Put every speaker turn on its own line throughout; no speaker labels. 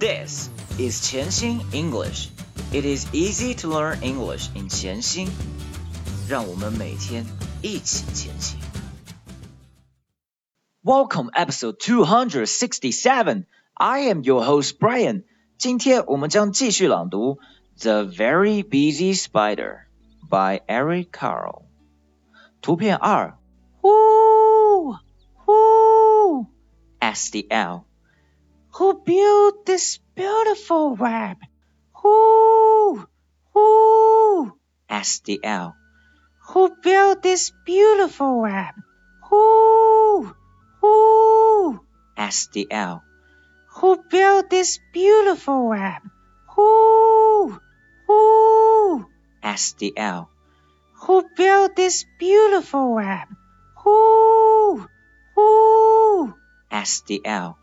This is 潜心 English. It is easy to learn English in 潜心。让我们每天一起前行。Welcome episode 267. I am your host Brian. 今天我们将继续朗读 The Very Busy Spider by Eric Carle. 图片二，Who Who asked the owl. Who built this beautiful web? Who? Who? asked the owl. Who built this beautiful web? Who? Who? asked the owl. Who built this beautiful web? Who? Who? asked the owl. Who built this beautiful web? Who? Who? asked the owl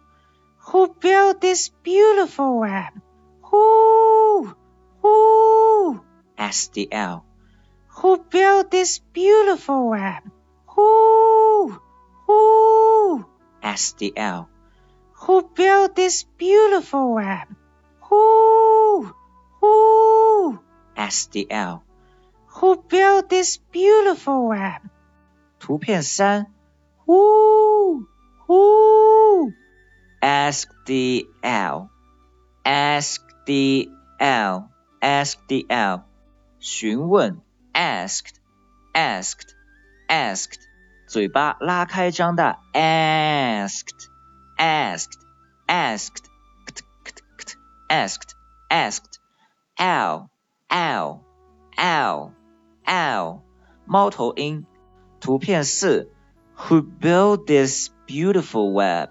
Who built this beautiful web? Who? Who? asked the owl. Who built this beautiful web? Who? Who? asked the owl. Who built this beautiful web? Who? Who? asked the owl. Who built this beautiful web? 图片三，Who? Who? Ask the owl. Ask the owl. Ask the owl. 询问，asked, asked, asked. 嘴巴拉开张大，asked, asked, asked, asked, asked. Owl, owl, owl, owl. 猫头鹰。图片四，Who built this beautiful web?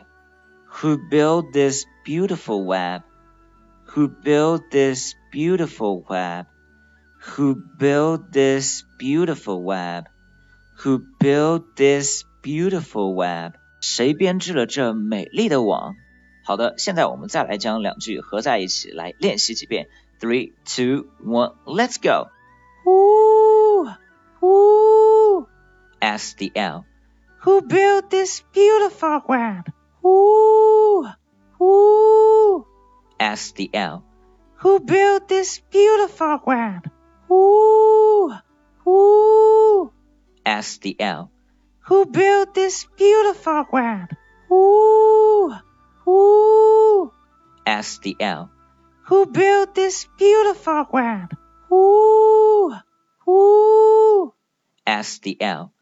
Who built this beautiful web? Who built this beautiful web? Who built this beautiful web? Who built this beautiful web? 谁编织了这美丽的网？好的，现在我们再来将两句合在一起来练习几遍。Three, two, one, let's go. Who, who, asked the owl. Who built this beautiful web? Who, who, asked the owl. Who built this beautiful web? Who, who, asked the owl. Who built this beautiful web? Who, who, asked the owl. Who built this beautiful web? Who, who, asked the owl.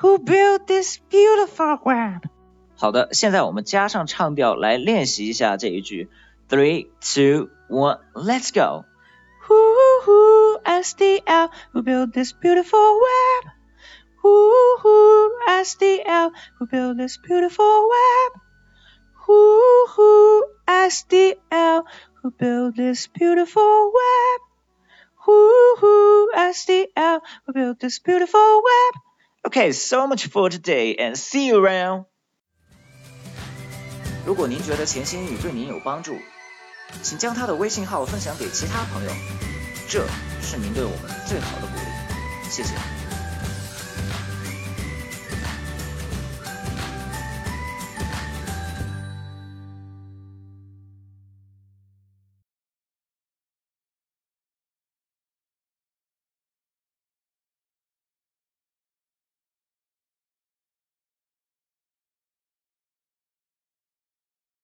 Who built this beautiful web? 好的，现在我们加上唱调来练习一下这一句。 Three, two, one, let's go. Who, who, asked the owl, who built this beautiful web? Who, who, asked the owl, who built this beautiful web? Who, who, asked the owl, who built this beautiful web? Who, who, asked the owl, who built this beautiful web? Okay, so much for today and see you around. 如果您觉得潜心英语对您有帮助， 请将他的微信号分享给其他朋友，这是您对我们最好的鼓励。谢谢。